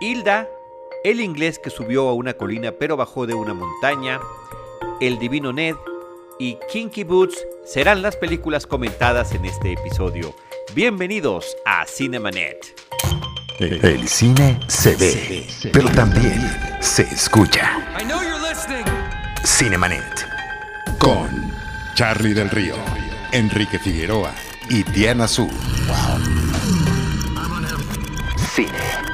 Hilda, el inglés que subió a una colina pero bajó de una montaña, El Divino Ned y Kinky Boots serán las películas comentadas en este episodio. Bienvenidos a Cinemanet. El cine se ve, pero también se escucha. Cinemanet. Con Charlie del Río, Enrique Figueroa y Diana Su. Cine, cine,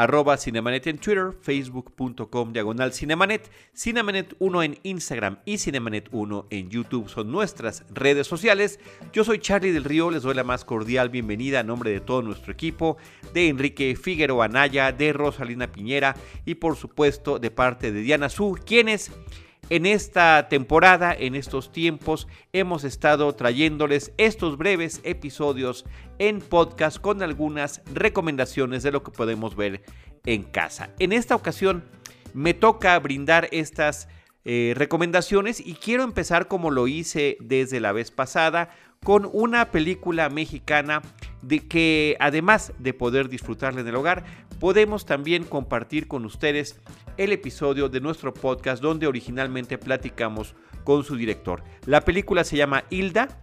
Arroba Cinemanet en Twitter, facebook.com diagonal Cinemanet, Cinemanet 1 en Instagram y Cinemanet 1 en YouTube son nuestras redes sociales. Yo soy Charlie del Río, les doy la más cordial bienvenida a nombre de todo nuestro equipo, de Enrique Figueroa Anaya, de Rosalina Piñera y por supuesto de parte de Diana Su, quienes en esta temporada, en estos tiempos, hemos estado trayéndoles estos breves episodios en podcast con algunas recomendaciones de lo que podemos ver en casa. En esta ocasión me toca brindar estas eh, recomendaciones y quiero empezar como lo hice desde la vez pasada con una película mexicana de que además de poder disfrutarla en el hogar, podemos también compartir con ustedes el episodio de nuestro podcast donde originalmente platicamos con su director. La película se llama Hilda,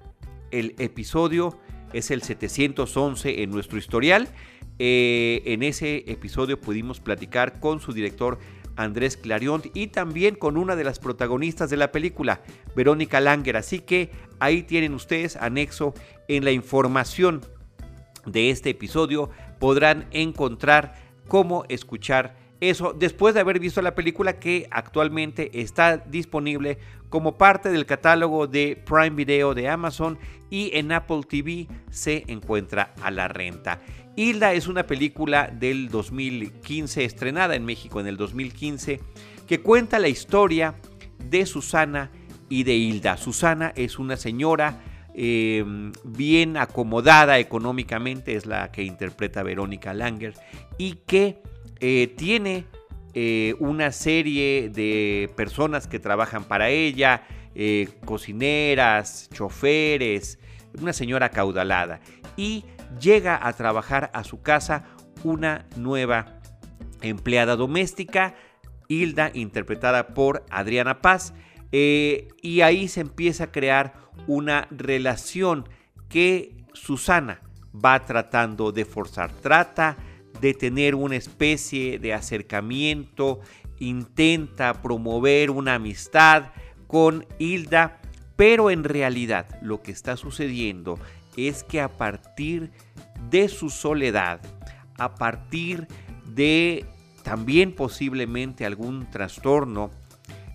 el episodio es el 711 en nuestro historial. Eh, en ese episodio pudimos platicar con su director Andrés Clarion y también con una de las protagonistas de la película, Verónica Langer. Así que ahí tienen ustedes anexo en la información de este episodio. Podrán encontrar cómo escuchar eso después de haber visto la película que actualmente está disponible como parte del catálogo de Prime Video de Amazon y en Apple TV se encuentra a la renta. Hilda es una película del 2015 estrenada en México en el 2015 que cuenta la historia de Susana y de Hilda. Susana es una señora em, bien acomodada económicamente, es la que interpreta Verónica Langer, y que eh, tiene eh, una serie de personas que trabajan para ella, eh, cocineras, choferes, una señora caudalada. Y llega a trabajar a su casa una nueva empleada doméstica, Hilda, interpretada por Adriana Paz. y ahí se empieza a crear una relación que Susana va tratando de forzar. Trata de tener una especie de acercamiento, intenta promover una amistad con Hilda, pero en realidad lo que está sucediendo es que a partir de su soledad, a partir de también posiblemente algún trastorno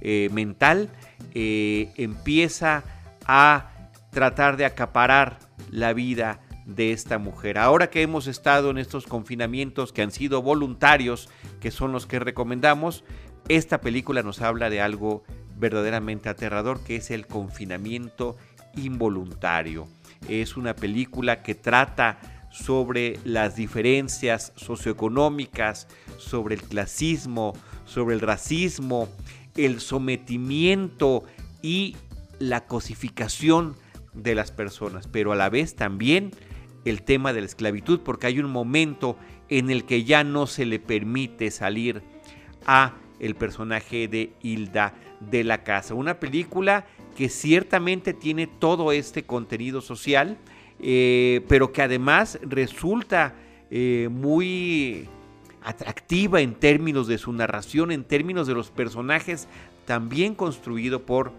eh, mental, eh, empieza a tratar de acaparar la vida de esta mujer. Ahora que hemos estado en estos confinamientos que han sido voluntarios, que son los que recomendamos, esta película nos habla de algo verdaderamente aterrador, que es el confinamiento involuntario. Es una película que trata sobre las diferencias socioeconómicas, sobre el clasismo, sobre el racismo, el sometimiento y la cosificación de las personas, pero a la vez también el tema de la esclavitud, porque hay un momento en el que ya no se le permite salir a el personaje de Hilda de la casa. Una película que ciertamente tiene todo este contenido social, eh, pero que además resulta eh, muy atractiva en términos de su narración, en términos de los personajes, también construido por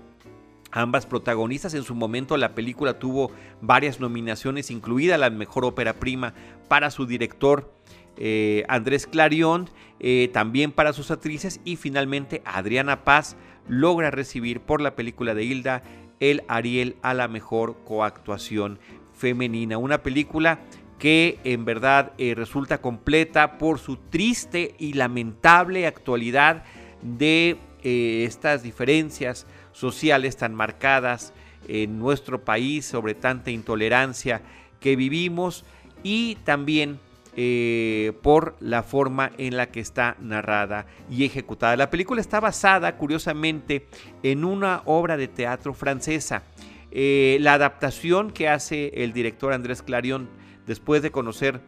ambas protagonistas. En su momento la película tuvo varias nominaciones, incluida la mejor ópera prima para su director eh, Andrés Clarion, eh, también para sus actrices y finalmente Adriana Paz logra recibir por la película de Hilda el Ariel a la mejor coactuación femenina. Una película que en verdad eh, resulta completa por su triste y lamentable actualidad de estas diferencias sociales tan marcadas en nuestro país sobre tanta intolerancia que vivimos y también eh, por la forma en la que está narrada y ejecutada. La película está basada, curiosamente, en una obra de teatro francesa. Eh, la adaptación que hace el director Andrés Clarion después de conocer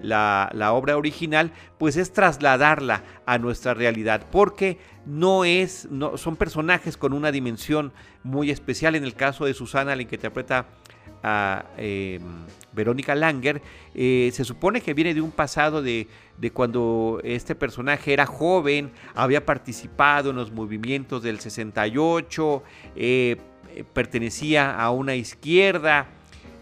la, obra original, pues es trasladarla a nuestra realidad, porque no es, no, son personajes con una dimensión muy especial. En el caso de Susana, la que interpreta a em, Verónica Langer, eh, se supone que viene de un pasado de, cuando este personaje era joven, había participado en los movimientos del 68, eh, pertenecía a una izquierda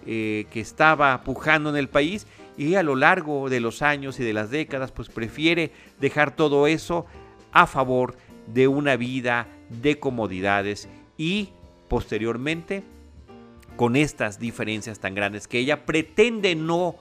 eh, que estaba pujando en el país y a lo largo de los años y de las décadas pues prefiere dejar todo eso a favor de una vida de comodidades y posteriormente con estas diferencias tan grandes que ella pretende no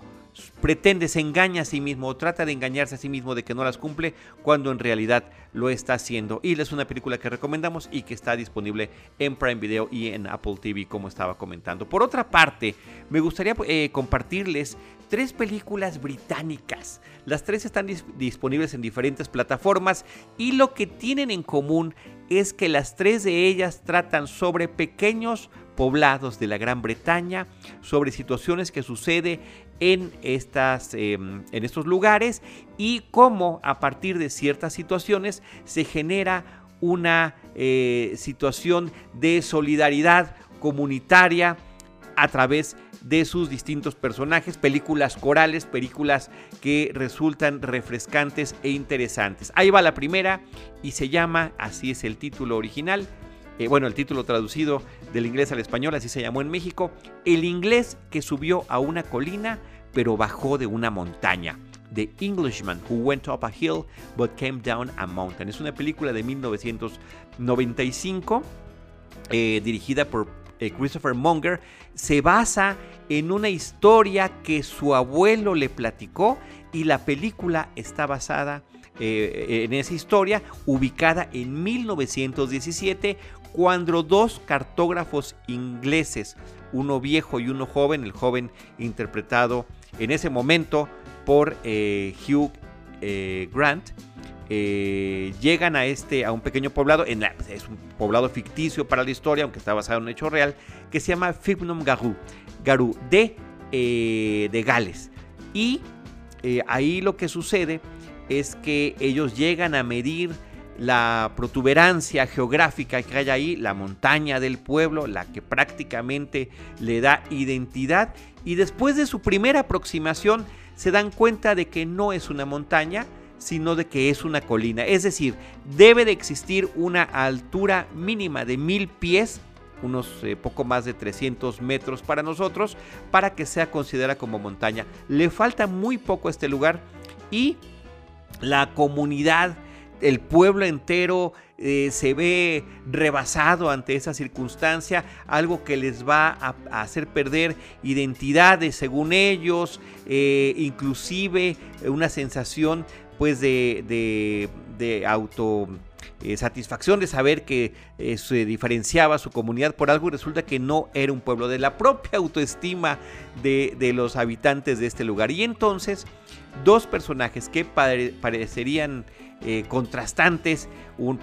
pretende, se engaña a sí mismo o trata de engañarse a sí mismo de que no las cumple cuando en realidad lo está haciendo. Y es una película que recomendamos y que está disponible en Prime Video y en Apple TV como estaba comentando. Por otra parte, me gustaría eh, compartirles tres películas británicas. Las tres están disponibles en diferentes plataformas y lo que tienen en común es que las tres de ellas tratan sobre pequeños poblados de la Gran Bretaña, sobre situaciones que sucede en, estas, em, en estos lugares y cómo a partir de ciertas situaciones se genera una eh, situación de solidaridad comunitaria a través de sus distintos personajes, películas corales, películas que resultan refrescantes e interesantes. Ahí va la primera y se llama, así es el título original, eh, bueno, el título traducido del inglés al español, así se llamó en México, El inglés que subió a una colina pero bajó de una montaña. The Englishman Who Went Up a Hill But Came Down a Mountain. Es una película de 1995 eh, dirigida por eh, Christopher Munger. Se basa en una historia que su abuelo le platicó y la película está basada en esa historia ubicada en 1917 cuando dos cartógrafos ingleses, uno viejo y uno joven, el joven interpretado en ese momento por eh, Hugh eh, Grant, eh, llegan a este a un pequeño poblado, en es un poblado ficticio para la historia, aunque está basado en un hecho real, que se llama Fibnum Garou, Garou de, de Gales. Y ahí lo que sucede es que ellos llegan a medir la protuberancia geográfica que hay ahí, la montaña del pueblo, la que prácticamente le da identidad, y después de su primera aproximación se dan cuenta de que no es una montaña, sino de que es una colina. Es decir, debe de existir una altura mínima de mil pies, unos eh, poco más de 300 metros para nosotros, para que sea considerada como montaña. Le falta muy poco a este lugar y la comunidad el pueblo entero eh, se ve rebasado ante esa circunstancia, algo que les va a, hacer perder identidades según ellos, eh, inclusive una sensación pues de, de, auto eh, satisfacción de saber que se diferenciaba su comunidad por algo y resulta que no era un pueblo, de la propia autoestima de, de los habitantes de este lugar. Y entonces, dos personajes que parecerían eh, contrastantes,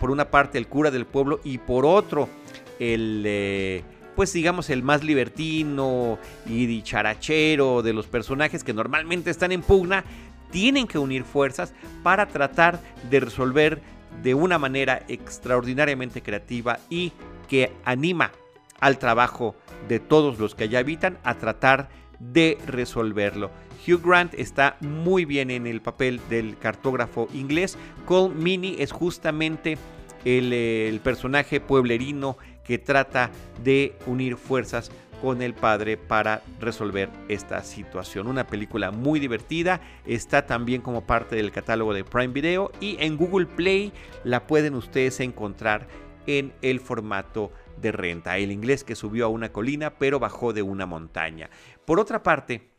por una parte el cura del pueblo y por otro el, eh, pues digamos, el más libertino y dicharachero de los personajes que normalmente están en pugna, tienen que unir fuerzas para tratar de resolver de una manera extraordinariamente creativa y que anima al trabajo de todos los que allá habitan a tratar de resolverlo. Hugh Grant está muy bien en el papel del cartógrafo inglés. Cole Mini es justamente el, personaje pueblerino que trata de unir fuerzas con el padre para resolver esta situación. Una película muy divertida, está también como parte del catálogo de Prime Video y en Google Play la pueden ustedes encontrar en el formato de renta. El inglés que subió a una colina pero bajó de una montaña. Por otra parte,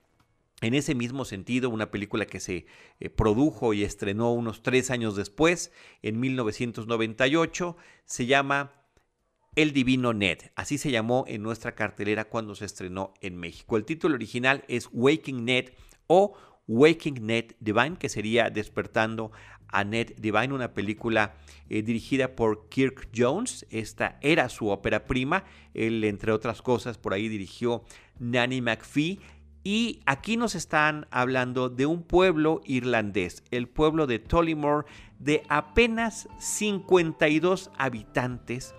en ese mismo sentido, una película que se eh, produjo y estrenó unos tres años después, en 1998, se llama El Divino Ned. Así se llamó en nuestra cartelera cuando se estrenó en México. El título original es Waking Ned o Waking Ned Divine, que sería Despertando a Ned Divine, una película eh, dirigida por Kirk Jones. Esta era su ópera prima. Él, entre otras cosas, por ahí dirigió Nanny McPhee. Y aquí nos están hablando de un pueblo irlandés, el pueblo de Tollymore, de apenas 52 habitantes,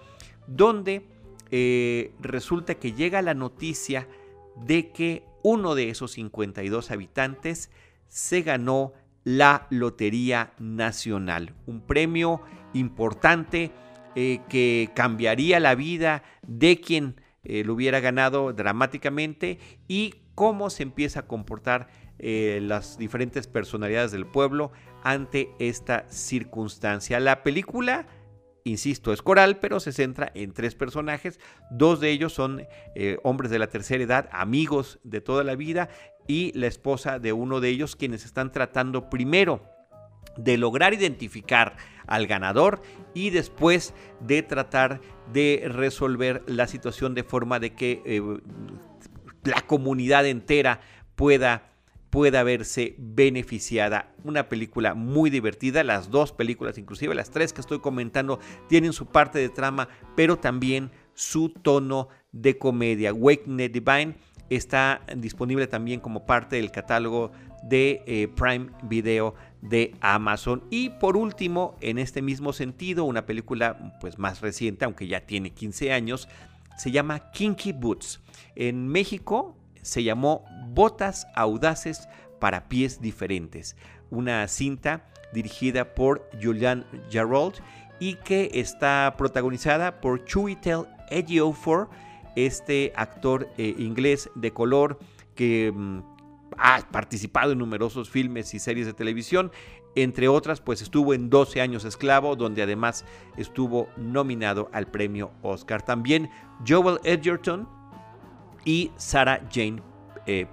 donde eh, resulta que llega la noticia de que uno de esos 52 habitantes se ganó la Lotería Nacional, un premio importante eh, que cambiaría la vida de quien eh, lo hubiera ganado dramáticamente y cómo se empieza a comportar las diferentes personalidades del pueblo ante esta circunstancia. La película insisto, es coral, pero se centra en tres personajes. Dos de ellos son hombres de la tercera edad, amigos de toda la vida, y la esposa de uno de ellos, quienes están tratando primero de lograr identificar al ganador y después de tratar de resolver la situación de forma de que eh, la comunidad entera pueda pueda verse beneficiada. Una película muy divertida, las dos películas, inclusive las tres que estoy comentando, tienen su parte de trama, pero también su tono de comedia. Waking Divine está disponible también como parte del catálogo de eh, Prime Video de Amazon. Y por último, en este mismo sentido, una película pues más reciente, aunque ya tiene 15 años, se llama Kinky Boots. En México se llamó Botas Audaces para Pies Diferentes, una cinta dirigida por Julian Jarrold y que está protagonizada por Chiwetel Ejiofor, este actor eh, inglés de color que mm, ha participado en numerosos filmes y series de televisión. Entre otras, pues estuvo en 12 años esclavo, donde además estuvo nominado al premio Oscar. También Joel Edgerton y Sarah Jane eh.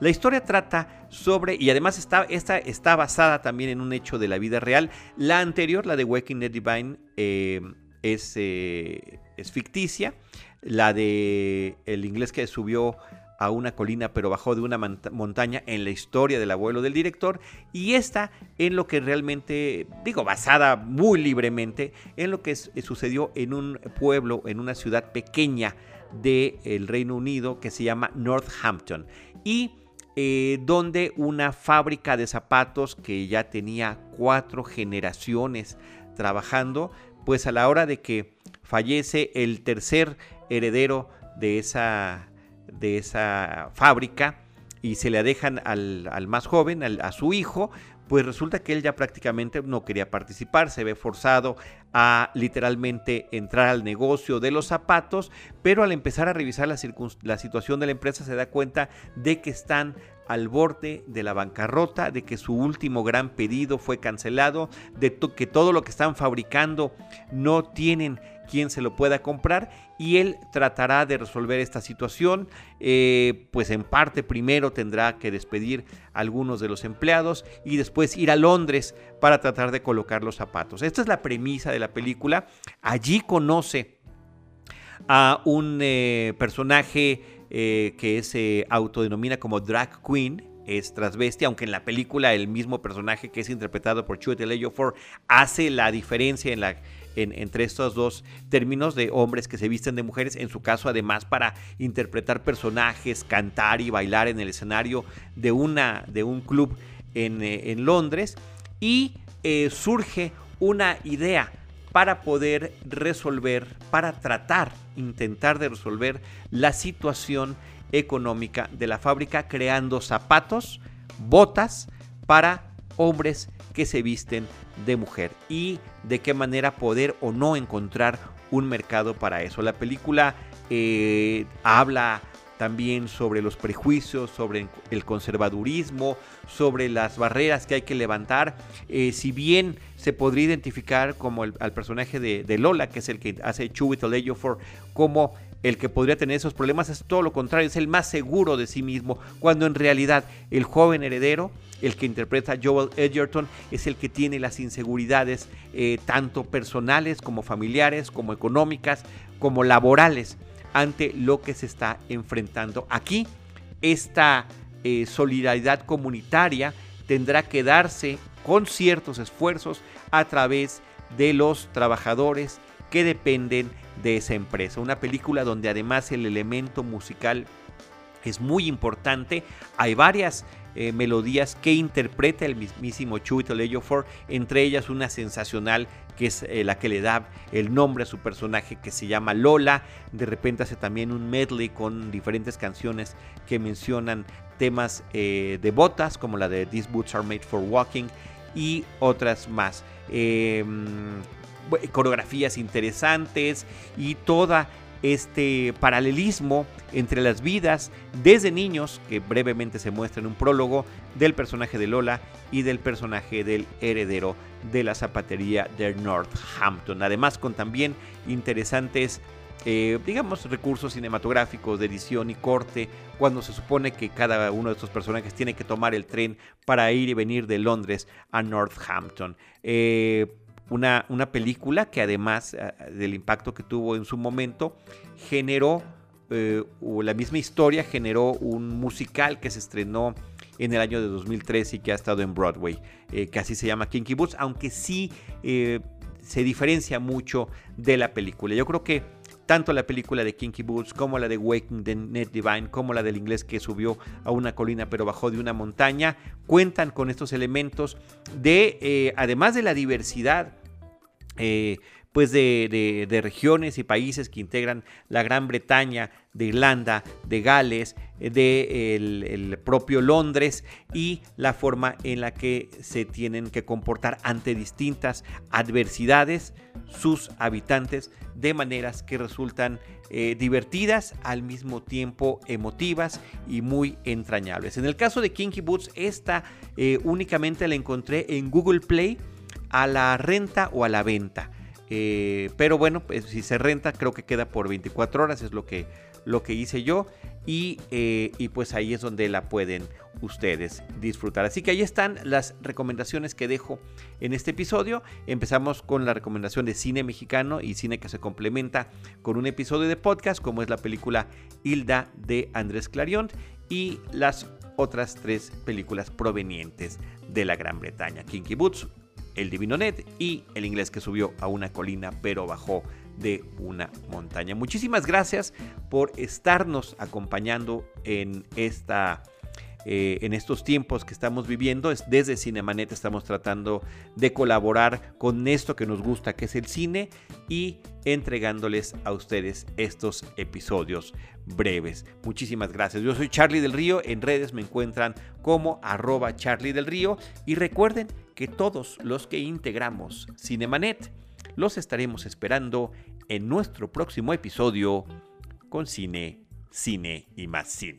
La historia trata sobre, y además está, esta está basada también en un hecho de la vida real. La anterior, la de Waking the Divine, eh, es, es ficticia. La de el inglés que subió a una colina pero bajó de una montaña en la historia del abuelo del director y esta en lo que realmente, digo, basada muy libremente en lo que sucedió en un pueblo, en una ciudad pequeña del Reino Unido que se llama Northampton y eh, donde una fábrica de zapatos que ya tenía cuatro generaciones trabajando, pues a la hora de que fallece el tercer heredero de esa de esa fábrica y se le dejan al, más joven, a su hijo, pues resulta que él ya prácticamente no quería participar, se ve forzado a literalmente entrar al negocio de los zapatos, pero al empezar a revisar la, situación de la empresa se da cuenta de que están al borde de la bancarrota, de que su último gran pedido fue cancelado, de que todo lo que están fabricando no tienen quien se lo pueda comprar y él tratará de resolver esta situación. Eh, pues en parte primero tendrá que despedir a algunos de los empleados y después ir a Londres para tratar de colocar los zapatos. Esta es la premisa de la película. Allí conoce a un eh, personaje eh, que se autodenomina como drag queen, es transvesti, aunque en la película el mismo personaje que es interpretado por Chiwetel Ejiofor hace la diferencia en la entre estos dos términos de hombres que se visten de mujeres, en su caso además para interpretar personajes, cantar y bailar en el escenario de, una, de un club en, eh, Londres. Y eh, surge una idea para poder resolver, para tratar, intentar de resolver la situación económica de la fábrica creando zapatos, botas para hombres que se visten de mujer y de qué manera poder o no encontrar un mercado para eso. La película eh, habla también sobre los prejuicios, sobre el conservadurismo, sobre las barreras que hay que levantar. Eh, si bien se podría identificar como el, al personaje de, Lola, que es el que hace Chiwetel for como el que podría tener esos problemas, es todo lo contrario, es el más seguro de sí mismo, cuando en realidad el joven heredero el que interpreta Joel Edgerton es el que tiene las inseguridades eh, tanto personales como familiares, como económicas, como laborales ante lo que se está enfrentando. Aquí esta eh, solidaridad comunitaria tendrá que darse con ciertos esfuerzos a través de los trabajadores que dependen de esa empresa. Una película donde además el elemento musical es muy importante. Hay varias eh, melodías que interpreta el mismísimo Chiwetel Ejiofor, entre ellas una sensacional que es eh, la que le da el nombre a su personaje que se llama Lola. De repente hace también un medley con diferentes canciones que mencionan temas eh, de botas como la de These Boots Are Made for Walking y otras más. Coreografías interesantes y toda este paralelismo entre las vidas desde niños, que brevemente se muestra en un prólogo, del personaje de Lola y del personaje del heredero de la zapatería de Northampton. Además con también interesantes, eh, digamos, recursos cinematográficos de edición y corte, cuando se supone que cada uno de estos personajes tiene que tomar el tren para ir y venir de Londres a Northampton. Eh, una, película que además eh, del impacto que tuvo en su momento, generó, eh, la misma historia generó un musical que se estrenó en el año de 2003 y que ha estado en Broadway, eh, que así se llama Kinky Boots, aunque sí se diferencia mucho de la película. Yo creo que tanto la película de Kinky Boots como la de Waking the Net Divine, como la del inglés que subió a una colina pero bajó de una montaña, cuentan con estos elementos de, además de la diversidad eh, pues de, regiones y países que integran la Gran Bretaña, de Irlanda, de Gales, de el, propio Londres y la forma en la que se tienen que comportar ante distintas adversidades sus habitantes de maneras que resultan eh, divertidas, al mismo tiempo emotivas y muy entrañables. En el caso de Kinky Boots, esta eh, únicamente la encontré en Google Play a la renta o a la venta. Eh, pero bueno, pues, si se renta, creo que queda por 24 horas, es lo que, lo que hice yo. Y, eh, y, pues ahí es donde la pueden ustedes disfrutar. Así que ahí están las recomendaciones que dejo en este episodio. Empezamos con la recomendación de cine mexicano y cine que se complementa con un episodio de podcast, como es la película Hilda de Andrés Clarion y las otras tres películas provenientes de la Gran Bretaña. Kinky Boots, el Divino Net y el inglés que subió a una colina pero bajó de una montaña. Muchísimas gracias por estarnos acompañando en esta eh, en estos tiempos que estamos viviendo. Desde Cinemanet estamos tratando de colaborar con esto que nos gusta, que es el cine, y entregándoles a ustedes estos episodios breves. Muchísimas gracias. Yo soy Charlie del Río. En redes me encuentran como arroba Charlie del Río. Y recuerden que todos los que integramos Cinemanet los estaremos esperando en nuestro próximo episodio con cine, cine y más cine.